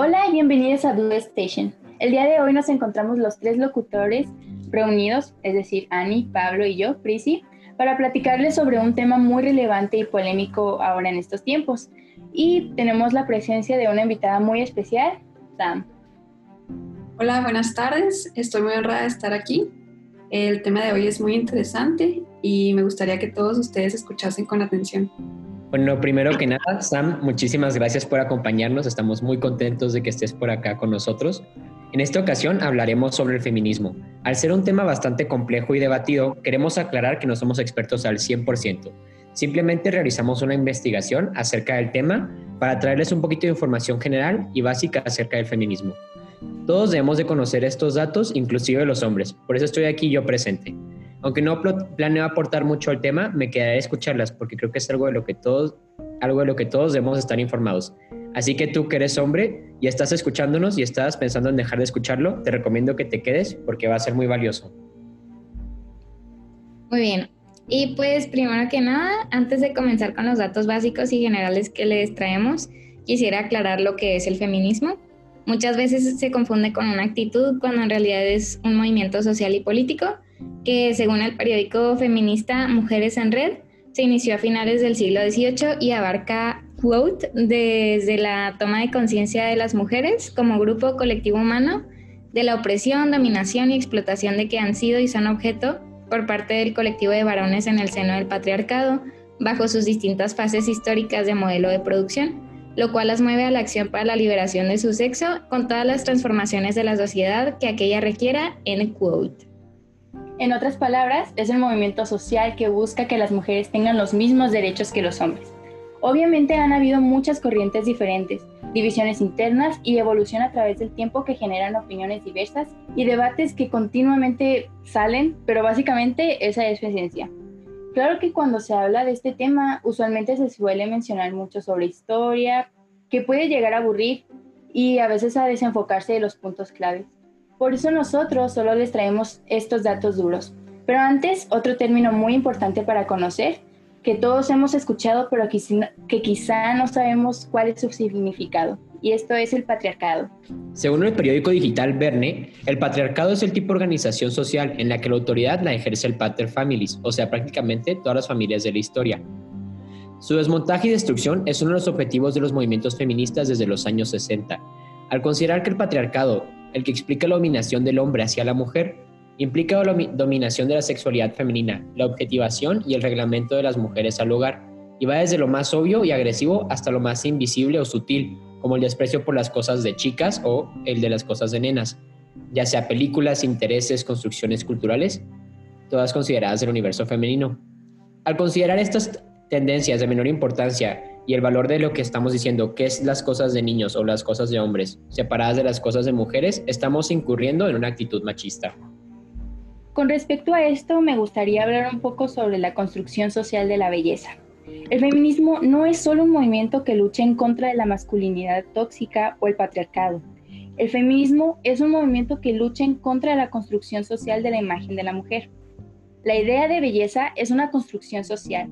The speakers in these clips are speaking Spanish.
Hola y bienvenidos a Blue Station. El día de hoy nos encontramos los tres locutores reunidos, es decir, Annie, Pablo y yo, Prisi, para platicarles sobre un tema muy relevante y polémico ahora en estos tiempos. Y tenemos la presencia de una invitada muy especial, Sam. Hola, buenas tardes. Estoy muy honrada de estar aquí. El tema de hoy es muy interesante y me gustaría que todos ustedes escuchasen con atención. Bueno, primero que nada, Sam, muchísimas gracias por acompañarnos. Estamos muy contentos de que estés por acá con nosotros. En esta ocasión hablaremos sobre el feminismo. Al ser un tema bastante complejo y debatido, queremos aclarar que no somos expertos al 100%. Simplemente realizamos una investigación acerca del tema para traerles un poquito de información general y básica acerca del feminismo. Todos debemos de conocer estos datos, inclusive los hombres. Por eso estoy aquí yo presente. Aunque no planeo aportar mucho al tema, me quedaré a escucharlas porque creo que es algo de lo que todos, algo de lo que todos debemos estar informados. Así que tú que eres hombre y estás escuchándonos y estás pensando en dejar de escucharlo, te recomiendo que te quedes porque va a ser muy valioso. Muy bien. Y pues primero que nada, antes de comenzar con los datos básicos y generales que les traemos, quisiera aclarar lo que es el feminismo. Muchas veces se confunde con una actitud cuando en realidad es un movimiento social y político que según el periódico feminista Mujeres en Red, se inició a finales del siglo XVIII y abarca, quote, desde la toma de conciencia de las mujeres como grupo colectivo humano, de la opresión, dominación y explotación de que han sido y son objeto por parte del colectivo de varones en el seno del patriarcado, bajo sus distintas fases históricas de modelo de producción, lo cual las mueve a la acción para la liberación de su sexo con todas las transformaciones de la sociedad que aquella requiera, en quote. En otras palabras, es el movimiento social que busca que las mujeres tengan los mismos derechos que los hombres. Obviamente han habido muchas corrientes diferentes, divisiones internas y evolución a través del tiempo que generan opiniones diversas y debates que continuamente salen, pero básicamente esa es su esencia. Claro que cuando se habla de este tema, usualmente se suele mencionar mucho sobre historia, que puede llegar a aburrir y a veces a desenfocarse de los puntos claves. Por eso nosotros solo les traemos estos datos duros. Pero antes, otro término muy importante para conocer, que todos hemos escuchado, pero que quizá no sabemos cuál es su significado, y esto es el patriarcado. Según el periódico digital Verne, el patriarcado es el tipo de organización social en la que la autoridad la ejerce el pater families, o sea, prácticamente todas las familias de la historia. Su desmontaje y destrucción es uno de los objetivos de los movimientos feministas desde los años 60. Al considerar que el patriarcado el que explica la dominación del hombre hacia la mujer, implica la dominación de la sexualidad femenina, la objetivación y el reglamento de las mujeres al hogar, y va desde lo más obvio y agresivo hasta lo más invisible o sutil, como el desprecio por las cosas de chicas o el de las cosas de nenas, ya sea películas, intereses, construcciones culturales, todas consideradas del universo femenino. Al considerar estas tendencias de menor importancia y el valor de lo que estamos diciendo, que es las cosas de niños o las cosas de hombres, separadas de las cosas de mujeres, estamos incurriendo en una actitud machista. Con respecto a esto, me gustaría hablar un poco sobre la construcción social de la belleza. El feminismo no es solo un movimiento que lucha en contra de la masculinidad tóxica o el patriarcado. El feminismo es un movimiento que lucha en contra de la construcción social de la imagen de la mujer. La idea de belleza es una construcción social,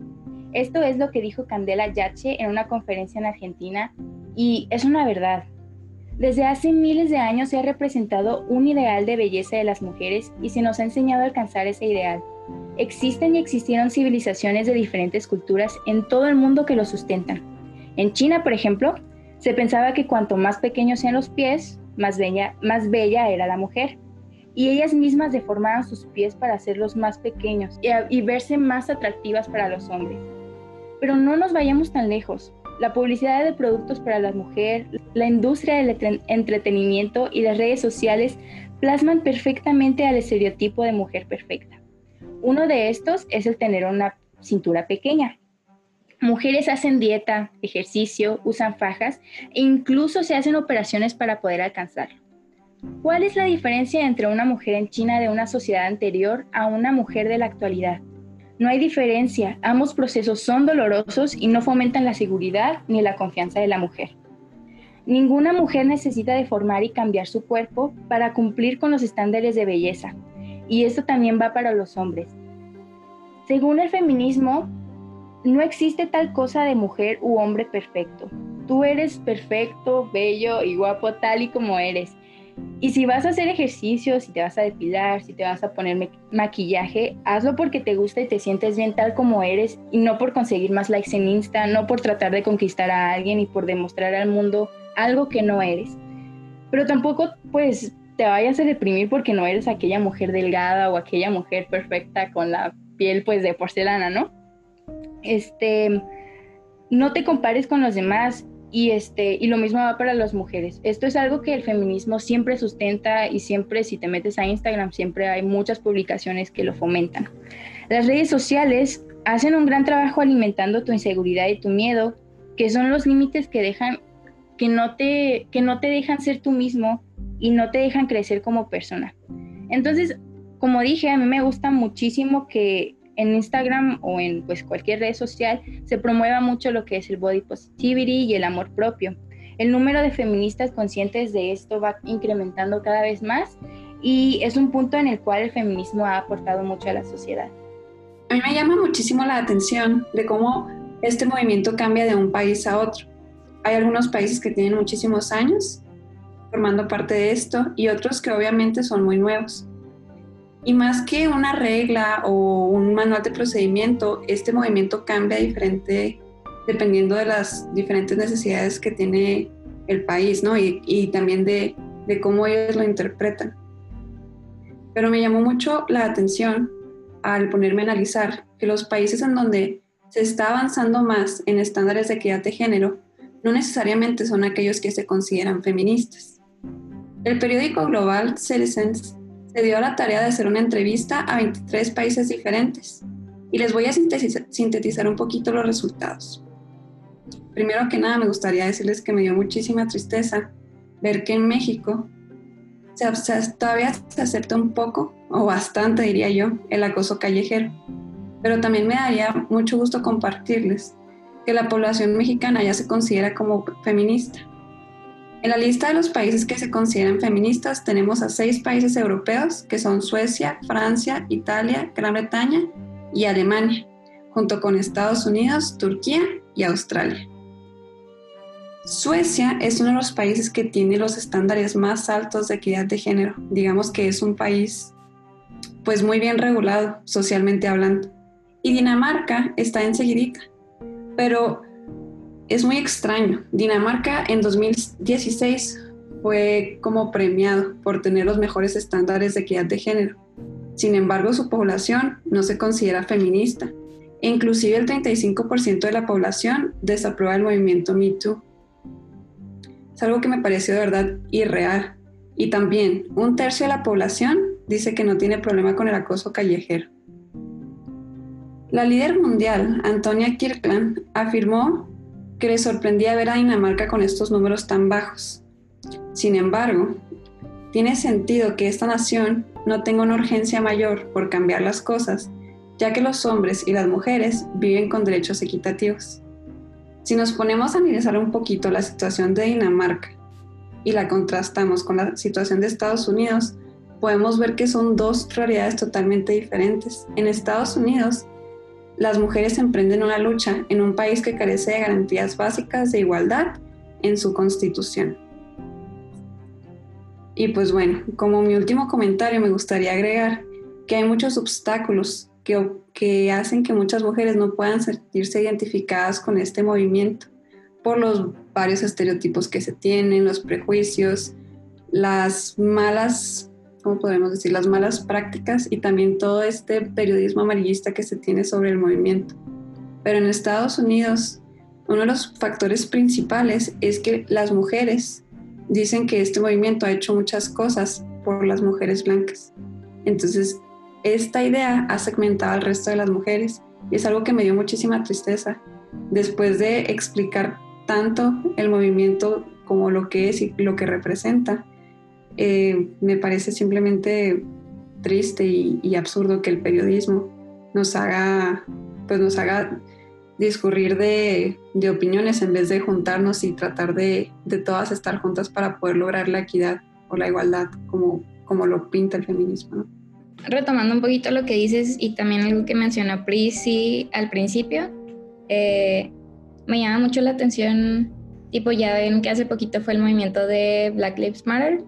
esto es lo que dijo Candela Yache en una conferencia en Argentina y es una verdad. Desde hace miles de años se ha representado un ideal de belleza de las mujeres y se nos ha enseñado a alcanzar ese ideal. Existen y existieron civilizaciones de diferentes culturas en todo el mundo que lo sustentan. En China, por ejemplo, se pensaba que cuanto más pequeños sean los pies, más bella, era la mujer. Y ellas mismas deformaron sus pies para hacerlos más pequeños y verse más atractivas para los hombres. Pero no nos vayamos tan lejos. La publicidad de productos para la mujer, la industria del entretenimiento y las redes sociales plasman perfectamente al estereotipo de mujer perfecta. Uno de estos es el tener una cintura pequeña. Mujeres hacen dieta, ejercicio, usan fajas e incluso se hacen operaciones para poder alcanzarlo. ¿Cuál es la diferencia entre una mujer en China de una sociedad anterior a una mujer de la actualidad? No hay diferencia, ambos procesos son dolorosos y no fomentan la seguridad ni la confianza de la mujer. Ninguna mujer necesita deformar y cambiar su cuerpo para cumplir con los estándares de belleza, y esto también va para los hombres. Según el feminismo, no existe tal cosa de mujer u hombre perfecto. tú eres perfecto, bello y guapo tal y como eres. Y si vas a hacer ejercicio, si te vas a depilar, si te vas a poner maquillaje, hazlo porque te gusta y te sientes bien tal como eres y no por conseguir más likes en Insta, no por tratar de conquistar a alguien y por demostrar al mundo algo que no eres. Pero tampoco pues te vayas a deprimir porque no eres aquella mujer delgada o aquella mujer perfecta con la piel pues de porcelana, ¿no? Este, no te compares con los demás y este y lo mismo va para las mujeres. Esto es algo que el feminismo siempre sustenta y siempre si te metes a Instagram siempre hay muchas publicaciones que lo fomentan. Las redes sociales hacen un gran trabajo alimentando tu inseguridad y tu miedo, que son los límites que dejan que no te que no te dejan ser tú mismo y no te dejan crecer como persona. Entonces, como dije, a mí me gusta muchísimo que en Instagram o en pues cualquier red social se promueva mucho lo que es el body positivity y el amor propio. El número de feministas conscientes de esto va incrementando cada vez más y es un punto en el cual el feminismo ha aportado mucho a la sociedad. A mí me llama muchísimo la atención de cómo este movimiento cambia de un país a otro. Hay algunos países que tienen muchísimos años formando parte de esto y otros que obviamente son muy nuevos. Y más que una regla o un manual de procedimiento, este movimiento cambia diferente dependiendo de las diferentes necesidades que tiene el país, ¿no? Y, y también de, de cómo ellos lo interpretan. Pero me llamó mucho la atención al ponerme a analizar que los países en donde se está avanzando más en estándares de equidad de género no necesariamente son aquellos que se consideran feministas. El periódico global Citizens se dio la tarea de hacer una entrevista a 23 países diferentes y les voy a sintetizar un poquito los resultados. Primero que nada, me gustaría decirles que me dio muchísima tristeza ver que en México se, todavía se acepta un poco, o bastante diría yo, el acoso callejero. Pero también me daría mucho gusto compartirles que la población mexicana ya se considera como feminista en la lista de los países que se consideran feministas tenemos a seis países europeos, que son Suecia, Francia, Italia, Gran Bretaña y Alemania, junto con Estados Unidos, Turquía y Australia. Suecia es uno de los países que tiene los estándares más altos de equidad de género. Digamos que es un país pues muy bien regulado socialmente hablando. Y Dinamarca está enseguidita. Pero es muy extraño. Dinamarca en 2016 fue como premiado por tener los mejores estándares de equidad de género. Sin embargo, su población no se considera feminista. E inclusive el 35% de la población desaprueba el movimiento MeToo. Es algo que me pareció de verdad irreal. Y también un tercio de la población dice que no tiene problema con el acoso callejero. La líder mundial, Antonia Kirkland, afirmó que le sorprendía ver a Dinamarca con estos números tan bajos. Sin embargo, tiene sentido que esta nación no tenga una urgencia mayor por cambiar las cosas, ya que los hombres y las mujeres viven con derechos equitativos. Si nos ponemos a analizar un poquito la situación de Dinamarca y la contrastamos con la situación de Estados Unidos, podemos ver que son dos realidades totalmente diferentes. En Estados Unidos, las mujeres emprenden una lucha en un país que carece de garantías básicas de igualdad en su constitución. Y pues bueno, como mi último comentario me gustaría agregar que hay muchos obstáculos que, que hacen que muchas mujeres no puedan sentirse identificadas con este movimiento por los varios estereotipos que se tienen, los prejuicios, las malas como podemos decir, las malas prácticas y también todo este periodismo amarillista que se tiene sobre el movimiento. Pero en Estados Unidos, uno de los factores principales es que las mujeres dicen que este movimiento ha hecho muchas cosas por las mujeres blancas. Entonces, esta idea ha segmentado al resto de las mujeres y es algo que me dio muchísima tristeza. Después de explicar tanto el movimiento como lo que es y lo que representa, eh, me parece simplemente triste y, absurdo que el periodismo nos haga, pues nos haga discurrir de, opiniones en vez de juntarnos y tratar de, todas estar juntas para poder lograr la equidad o la igualdad como, como lo pinta el feminismo. Retomando un poquito lo que dices y también algo que mencionó Prisi al principio, eh, me llama mucho la atención Tipo, ya ven que hace poquito fue el movimiento de Black Lives Matter.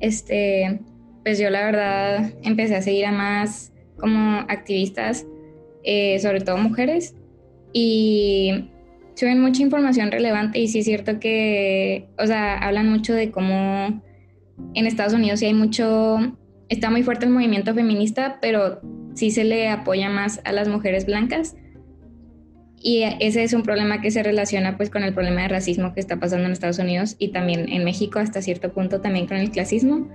Este, pues yo la verdad empecé a seguir a más como activistas, eh, sobre todo mujeres, y suben mucha información relevante y sí es cierto que, o sea, hablan mucho de cómo en Estados Unidos sí hay mucho, está muy fuerte el movimiento feminista, pero sí se le apoya más a las mujeres blancas. Y ese es un problema que se relaciona pues con el problema de racismo que está pasando en Estados Unidos y también en México hasta cierto punto también con el clasismo.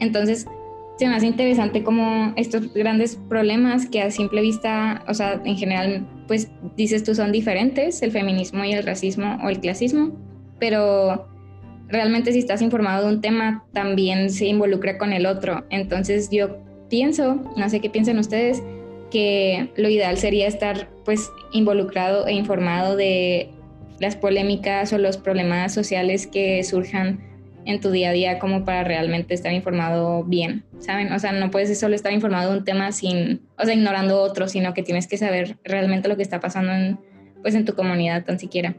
Entonces, se me hace interesante como estos grandes problemas que a simple vista, o sea, en general, pues dices tú son diferentes, el feminismo y el racismo o el clasismo, pero realmente si estás informado de un tema también se involucra con el otro. Entonces yo pienso, no sé qué piensan ustedes, que lo ideal sería estar pues involucrado e informado de las polémicas o los problemas sociales que surjan en tu día a día como para realmente estar informado bien, ¿saben? O sea, no puedes solo estar informado de un tema sin, o sea, ignorando otro, sino que tienes que saber realmente lo que está pasando en, pues, en tu comunidad tan siquiera.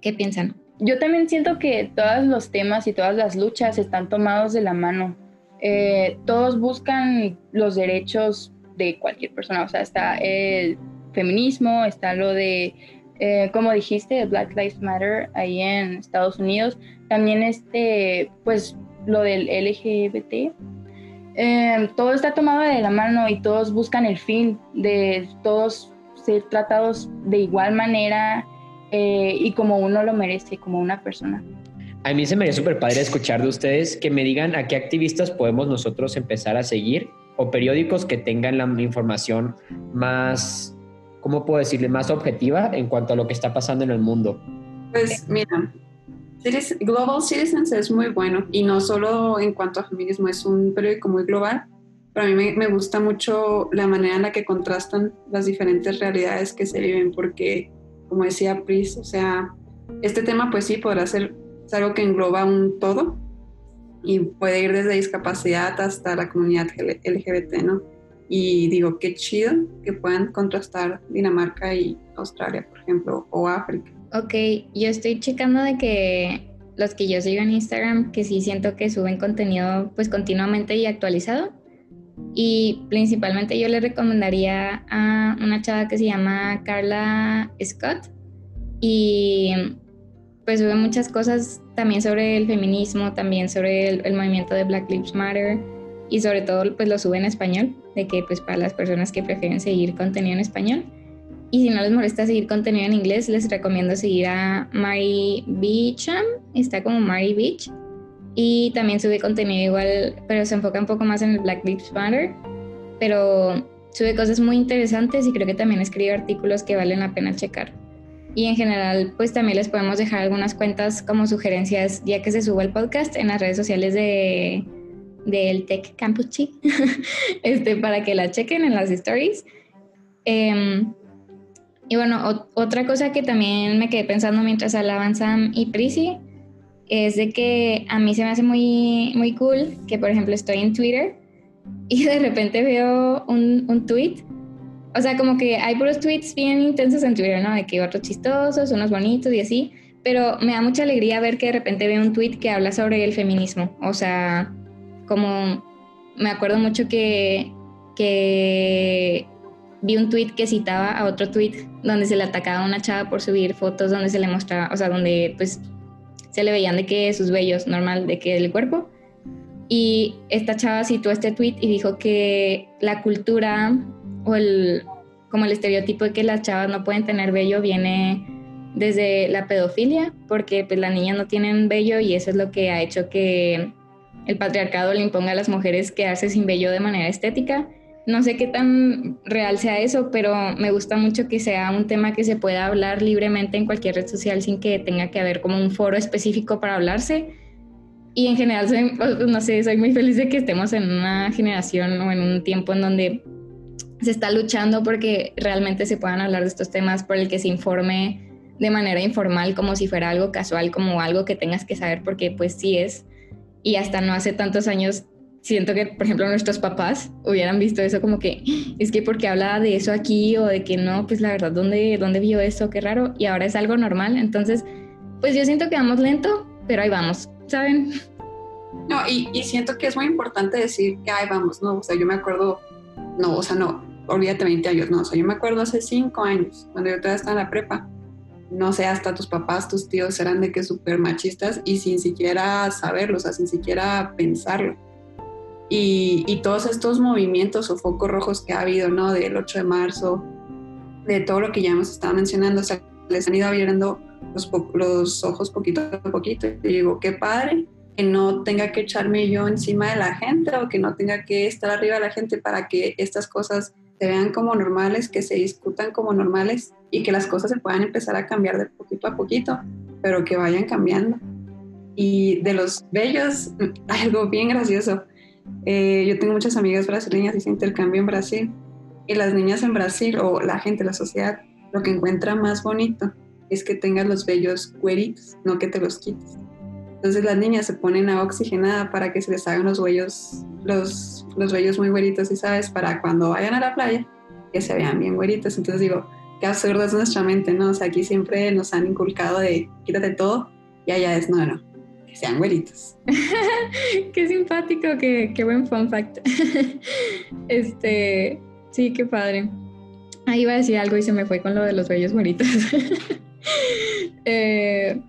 ¿Qué piensan? Yo también siento que todos los temas y todas las luchas están tomados de la mano. Eh, todos buscan los derechos de cualquier persona, o sea, está el feminismo, está lo de eh, como dijiste, Black Lives Matter ahí en Estados Unidos, también este, pues lo del LGBT, eh, todo está tomado de la mano y todos buscan el fin de todos ser tratados de igual manera eh, y como uno lo merece, como una persona. A mí se me haría súper padre escuchar de ustedes que me digan a qué activistas podemos nosotros empezar a seguir o periódicos que tengan la información más ¿cómo puedo decirle, más objetiva en cuanto a lo que está pasando en el mundo? Pues mira, Global Citizens es muy bueno y no solo en cuanto a feminismo, es un periódico muy global, pero a mí me, gusta mucho la manera en la que contrastan las diferentes realidades que se viven, porque como decía Pris, o sea, este tema pues sí podrá ser algo que engloba un todo y puede ir desde discapacidad hasta la comunidad LGBT, ¿no? Y digo, qué chido que puedan contrastar Dinamarca y Australia, por ejemplo, o África. Ok, yo estoy checando de que los que yo sigo en Instagram, que sí siento que suben contenido pues continuamente y actualizado. Y principalmente yo le recomendaría a una chava que se llama Carla Scott y pues sube muchas cosas también sobre el feminismo, también sobre el, movimiento de Black Lives Matter y sobre todo pues lo sube en español, de que pues para las personas que prefieren seguir contenido en español. Y si no les molesta seguir contenido en inglés, les recomiendo seguir a Mary Beecham, está como Mary Beach. Y también sube contenido igual, pero se enfoca un poco más en el Black Lives Matter. Pero sube cosas muy interesantes y creo que también escribe artículos que valen la pena checar. Y en general, pues también les podemos dejar algunas cuentas como sugerencias ya que se suba el podcast en las redes sociales de del Tech Campus Chic, este, para que la chequen en las stories. Em, y bueno, otra cosa que también me quedé pensando mientras hablaban Sam y Prissy es de que a mí se me hace muy, muy cool que, por ejemplo, estoy en Twitter y de repente veo un, un tweet. O sea, como que hay puros tweets bien intensos en Twitter, ¿no? De que otros chistosos, unos bonitos y así. Pero me da mucha alegría ver que de repente veo un tweet que habla sobre el feminismo. O sea, como me acuerdo mucho que, que vi un tweet que citaba a otro tweet donde se le atacaba a una chava por subir fotos donde se le mostraba, o sea, donde pues se le veían de que sus vellos normal, de que el cuerpo. Y esta chava citó este tweet y dijo que la cultura o el como el estereotipo de que las chavas no pueden tener vello viene desde la pedofilia, porque pues las niñas no tienen vello y eso es lo que ha hecho que el patriarcado le imponga a las mujeres quedarse sin vello de manera estética. No sé qué tan real sea eso, pero me gusta mucho que sea un tema que se pueda hablar libremente en cualquier red social sin que tenga que haber como un foro específico para hablarse. Y en general, pues, no sé, soy muy feliz de que estemos en una generación o en un tiempo en donde se está luchando porque realmente se puedan hablar de estos temas, por el que se informe de manera informal como si fuera algo casual, como algo que tengas que saber porque pues sí es y hasta no hace tantos años siento que, por ejemplo, nuestros papás hubieran visto eso como que, es que porque habla de eso aquí o de que no, pues la verdad, ¿dónde, dónde vio eso? Qué raro. Y ahora es algo normal. Entonces, pues yo siento que vamos lento, pero ahí vamos, ¿saben? No, y, y siento que es muy importante decir que ahí vamos, ¿no? O sea, yo me acuerdo, no, o sea, no, olvídate 20 años, no, o sea, yo me acuerdo hace 5 años, cuando yo todavía estaba en la prepa, no sé, hasta tus papás, tus tíos eran de que súper machistas y sin siquiera saberlo, o sea, sin siquiera pensarlo. Y, y, todos estos movimientos o focos rojos que ha habido, ¿no? Del 8 de marzo, de todo lo que ya hemos estado mencionando, o sea, les han ido abriendo los, los ojos poquito a poquito. Y digo, qué padre que no tenga que echarme yo encima de la gente o que no tenga que estar arriba de la gente para que estas cosas se vean como normales, que se discutan como normales y que las cosas se puedan empezar a cambiar de poquito a poquito, pero que vayan cambiando. Y de los bellos, algo bien gracioso. Eh, yo tengo muchas amigas brasileñas y se intercambio en Brasil. Y las niñas en Brasil, o la gente, la sociedad, lo que encuentra más bonito es que tengas los vellos güeritos, no que te los quites. Entonces las niñas se ponen a oxigenada para que se les hagan los huellos, los, los vellos muy güeritos, y sabes, para cuando vayan a la playa, que se vean bien güeritos. Entonces digo, qué absurdo es nuestra mente, ¿no? O sea, aquí siempre nos han inculcado de quítate todo y allá es, no, no, que sean güeritos. qué simpático, qué, qué buen fun fact. este, sí, qué padre. Ahí iba a decir algo y se me fue con lo de los vellos güeritos. eh,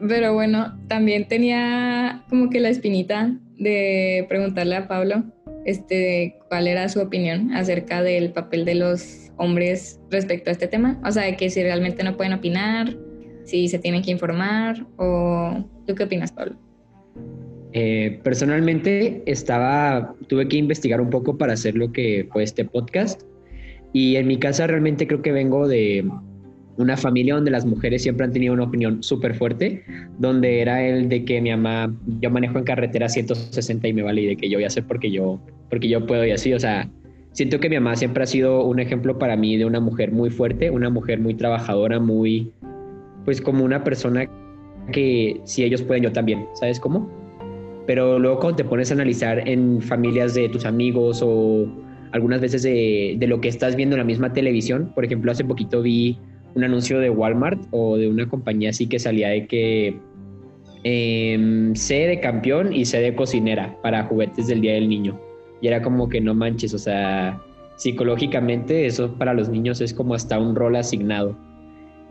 pero bueno, también tenía como que la espinita de preguntarle a Pablo este, cuál era su opinión acerca del papel de los hombres respecto a este tema. O sea, de que si realmente no pueden opinar, si se tienen que informar, o ¿tú qué opinas, Pablo? Eh, personalmente estaba, tuve que investigar un poco para hacer lo que fue este podcast. Y en mi casa realmente creo que vengo de, una familia donde las mujeres siempre han tenido una opinión súper fuerte, donde era el de que mi mamá, yo manejo en carretera 160 y me vale y de que yo voy a hacer porque yo, porque yo puedo y así, o sea, siento que mi mamá siempre ha sido un ejemplo para mí de una mujer muy fuerte, una mujer muy trabajadora, muy, pues como una persona que si ellos pueden, yo también, ¿sabes cómo? Pero luego cuando te pones a analizar en familias de tus amigos o algunas veces de, de lo que estás viendo en la misma televisión, por ejemplo, hace poquito vi un anuncio de Walmart o de una compañía así que salía de que eh, C de campeón y C de cocinera para juguetes del Día del Niño. Y era como que no manches, o sea, psicológicamente eso para los niños es como hasta un rol asignado.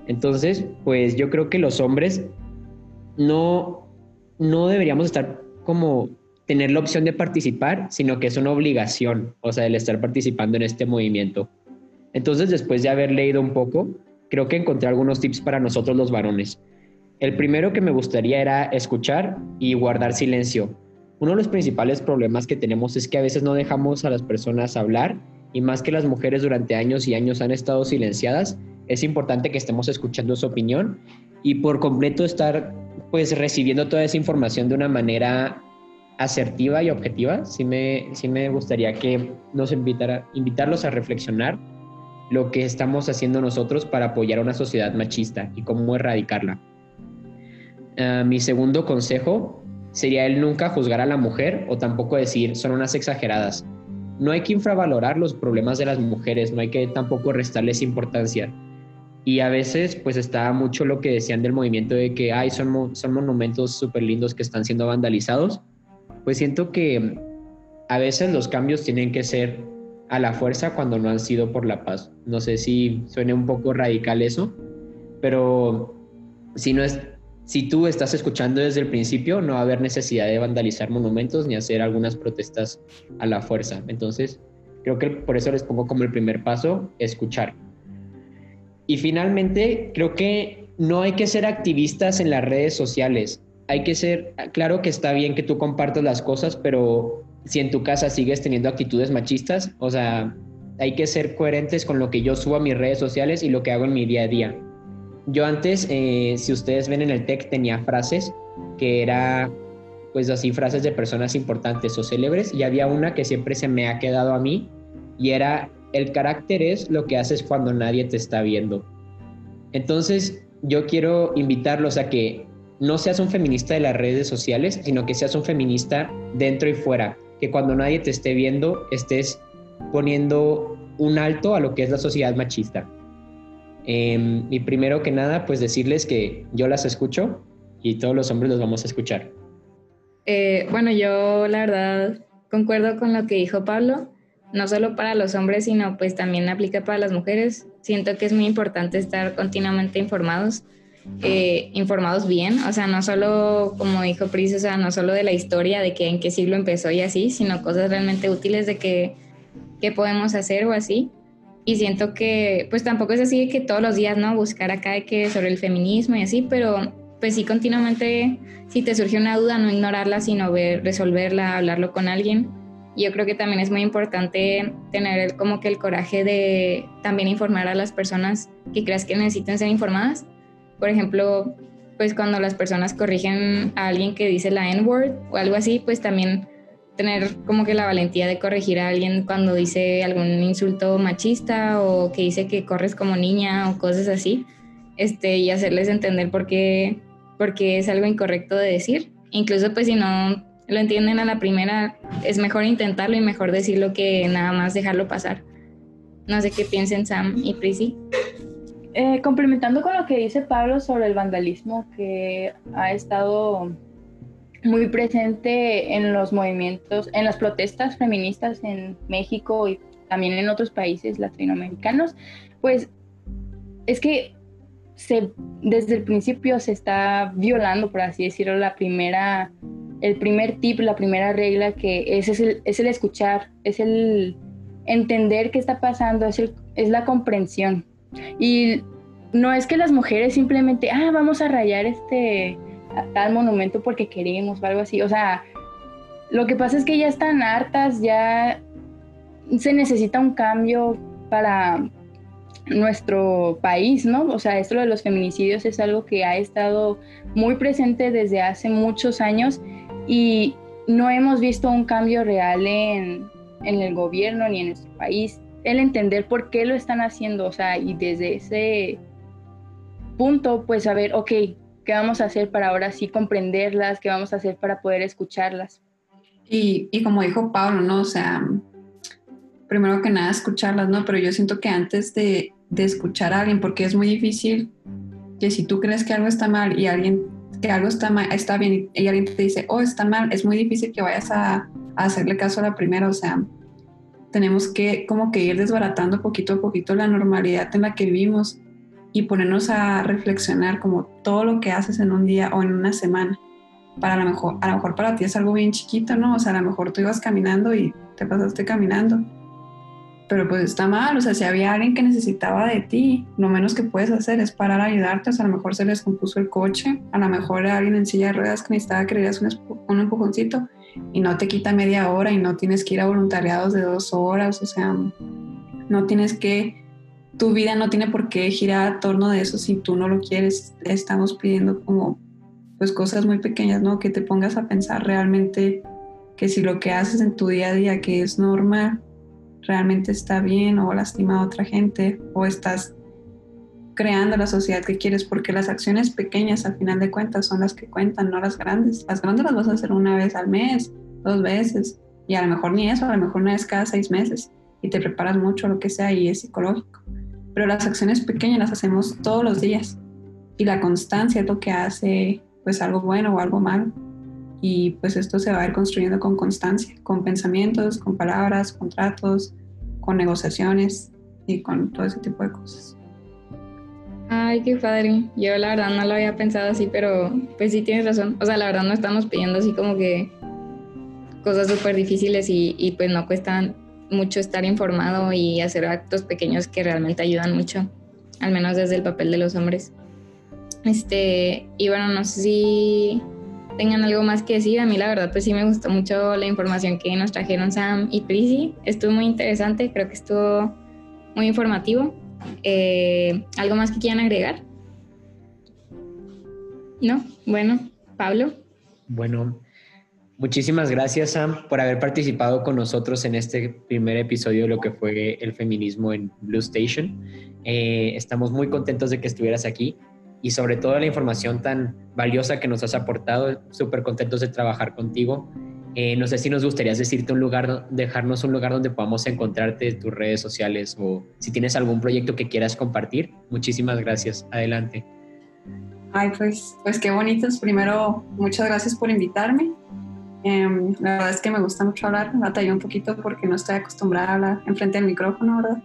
Entonces, pues yo creo que los hombres no, no deberíamos estar como tener la opción de participar, sino que es una obligación, o sea, el estar participando en este movimiento. Entonces, después de haber leído un poco, creo que encontré algunos tips para nosotros los varones. El primero que me gustaría era escuchar y guardar silencio. Uno de los principales problemas que tenemos es que a veces no dejamos a las personas hablar y más que las mujeres durante años y años han estado silenciadas, es importante que estemos escuchando su opinión y por completo estar pues recibiendo toda esa información de una manera asertiva y objetiva. Sí me, sí me gustaría que nos invitara, invitarlos a reflexionar lo que estamos haciendo nosotros para apoyar a una sociedad machista y cómo erradicarla. Ah, mi segundo consejo sería el nunca juzgar a la mujer o tampoco decir son unas exageradas. No hay que infravalorar los problemas de las mujeres, no hay que tampoco restarles importancia. Y a veces pues está mucho lo que decían del movimiento de que hay son, son monumentos súper lindos que están siendo vandalizados. Pues siento que a veces los cambios tienen que ser a la fuerza cuando no han sido por la paz. No sé si suene un poco radical eso, pero si no es si tú estás escuchando desde el principio, no va a haber necesidad de vandalizar monumentos ni hacer algunas protestas a la fuerza. Entonces, creo que por eso les pongo como el primer paso, escuchar. Y finalmente, creo que no hay que ser activistas en las redes sociales. Hay que ser, claro que está bien que tú compartas las cosas, pero si en tu casa sigues teniendo actitudes machistas, o sea, hay que ser coherentes con lo que yo subo a mis redes sociales y lo que hago en mi día a día. Yo antes, eh, si ustedes ven en el tech, tenía frases que era, pues así, frases de personas importantes o célebres, y había una que siempre se me ha quedado a mí, y era, el carácter es lo que haces cuando nadie te está viendo. Entonces, yo quiero invitarlos a que no seas un feminista de las redes sociales, sino que seas un feminista dentro y fuera, que cuando nadie te esté viendo estés poniendo un alto a lo que es la sociedad machista. Em, y primero que nada, pues decirles que yo las escucho y todos los hombres los vamos a escuchar. Eh, bueno, yo la verdad concuerdo con lo que dijo Pablo, no solo para los hombres, sino pues también aplica para las mujeres. Siento que es muy importante estar continuamente informados, eh, informados bien, o sea, no solo, como dijo Pris, o sea, no solo de la historia, de que en qué siglo empezó y así, sino cosas realmente útiles de que, qué podemos hacer o así. Y siento que, pues tampoco es así que todos los días, ¿no? Buscar acá de que sobre el feminismo y así, pero pues sí continuamente, si te surge una duda, no ignorarla, sino ver, resolverla, hablarlo con alguien. Yo creo que también es muy importante tener como que el coraje de también informar a las personas que creas que necesiten ser informadas. Por ejemplo, pues cuando las personas corrigen a alguien que dice la N-word o algo así, pues también tener como que la valentía de corregir a alguien cuando dice algún insulto machista o que dice que corres como niña o cosas así, este, y hacerles entender por qué, porque es algo incorrecto de decir. Incluso pues si no lo entienden a la primera, es mejor intentarlo y mejor decirlo que nada más dejarlo pasar. No sé qué piensen Sam y Prissy. Eh, complementando con lo que dice Pablo sobre el vandalismo que ha estado muy presente en los movimientos, en las protestas feministas en México y también en otros países latinoamericanos, pues es que se, desde el principio se está violando, por así decirlo, la primera, el primer tip, la primera regla que es, es, el, es el escuchar, es el entender qué está pasando, es, el, es la comprensión. Y no es que las mujeres simplemente, ah, vamos a rayar este tal monumento porque queremos o algo así. O sea, lo que pasa es que ya están hartas, ya se necesita un cambio para nuestro país, ¿no? O sea, esto de los feminicidios es algo que ha estado muy presente desde hace muchos años y no hemos visto un cambio real en, en el gobierno ni en nuestro país. El entender por qué lo están haciendo, o sea, y desde ese punto, pues a ver, ok, ¿Qué vamos a hacer para ahora sí comprenderlas? ¿Qué vamos a hacer para poder escucharlas? Y, y como dijo Pablo, ¿no? O sea, primero que nada escucharlas, ¿no? Pero yo siento que antes de, de escuchar a alguien, porque es muy difícil que si tú crees que algo está mal y alguien que algo está mal, está bien y alguien te dice, oh, está mal, es muy difícil que vayas a, a, hacerle caso a la primera, o sea, tenemos que como que ir desbaratando poquito a poquito la normalidad en la que vivimos y ponernos a reflexionar como todo lo que haces en un día o en una semana. Para lo mejor, a lo mejor para ti es algo bien chiquito, ¿no? O sea, a lo mejor tú ibas caminando y te pasaste caminando. Pero pues está mal, o sea, si había alguien que necesitaba de ti, lo menos que puedes hacer es parar a ayudarte, o sea, a lo mejor se les compuso el coche, a lo mejor alguien en silla de ruedas que necesitaba que le dieras un, un empujoncito y no te quita media hora y no tienes que ir a voluntariados de dos horas, o sea, no tienes que tu vida no tiene por qué girar a torno de eso si tú no lo quieres. Estamos pidiendo como pues cosas muy pequeñas, ¿no? Que te pongas a pensar realmente que si lo que haces en tu día a día que es normal realmente está bien o lastima a otra gente o estás creando la sociedad que quieres porque las acciones pequeñas al final de cuentas son las que cuentan, no las grandes. Las grandes las vas a hacer una vez al mes, dos veces y a lo mejor ni eso, a lo mejor una vez cada seis meses y te preparas mucho lo que sea y es psicológico pero las acciones pequeñas las hacemos todos los días y la constancia es lo que hace pues algo bueno o algo malo y pues esto se va a ir construyendo con constancia, con pensamientos, con palabras, con tratos, con negociaciones y con todo ese tipo de cosas. Ay, qué padre. Yo la verdad no lo había pensado así, pero pues sí tienes razón. O sea, la verdad no estamos pidiendo así como que cosas súper difíciles y, y pues no cuestan mucho estar informado y hacer actos pequeños que realmente ayudan mucho, al menos desde el papel de los hombres. Este, y bueno, no sé si tengan algo más que decir. A mí la verdad pues sí me gustó mucho la información que nos trajeron Sam y Prissy. Estuvo muy interesante, creo que estuvo muy informativo. Eh, ¿Algo más que quieran agregar? ¿No? Bueno, Pablo. Bueno, Muchísimas gracias, Sam, por haber participado con nosotros en este primer episodio de lo que fue el feminismo en Blue Station. Eh, estamos muy contentos de que estuvieras aquí y sobre todo la información tan valiosa que nos has aportado. Súper contentos de trabajar contigo Eh, no sé si nos gustaría decirte un lugar, dejarnos un lugar donde podamos encontrarte, tus redes sociales o si tienes algún proyecto que quieras compartir. Muchísimas gracias. Adelante. Ay, pues, pues qué bonitos. Primero, muchas gracias por invitarme. Em, la verdad es que me gusta mucho hablar, batallé un poquito porque no estoy acostumbrada a hablar enfrente del micrófono, ¿verdad?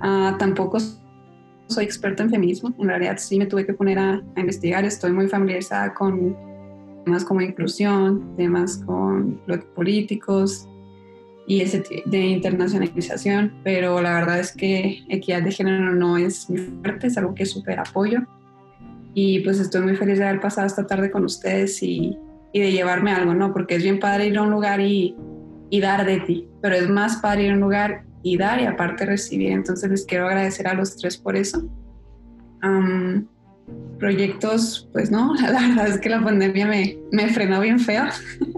Ah, tampoco soy experta en feminismo, en realidad sí me tuve que poner a, a investigar, estoy muy familiarizada con temas como inclusión, temas con políticos y ese de internacionalización, pero la verdad es que equidad de género no es mi fuerte, es algo que súper apoyo. Y pues estoy muy feliz de haber pasado esta tarde con ustedes y, y, de llevarme algo, ¿no? Porque es bien padre ir a un lugar y, y dar de ti, pero es más padre ir a un lugar y dar y aparte recibir. Entonces les quiero agradecer a los tres por eso proyectos, pues no, la verdad es que la pandemia me, me frenó bien feo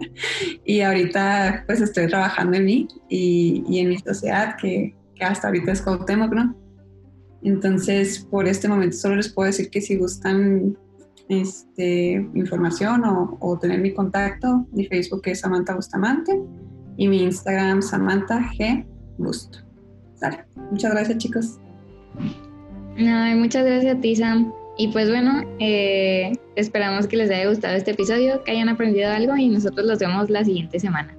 y ahorita pues estoy trabajando en mí y, y en mi sociedad que, que, hasta ahorita es Cuauhtémoc, ¿no? Entonces, por este momento solo les puedo decir que si gustan este, información o, o tener mi contacto, mi Facebook es Samantha Bustamante y mi Instagram Samantha G. Busto. Muchas gracias chicos. No, muchas gracias a ti, Sam. Y pues bueno, eh, esperamos que les haya gustado este episodio, que hayan aprendido algo y nosotros los vemos la siguiente semana.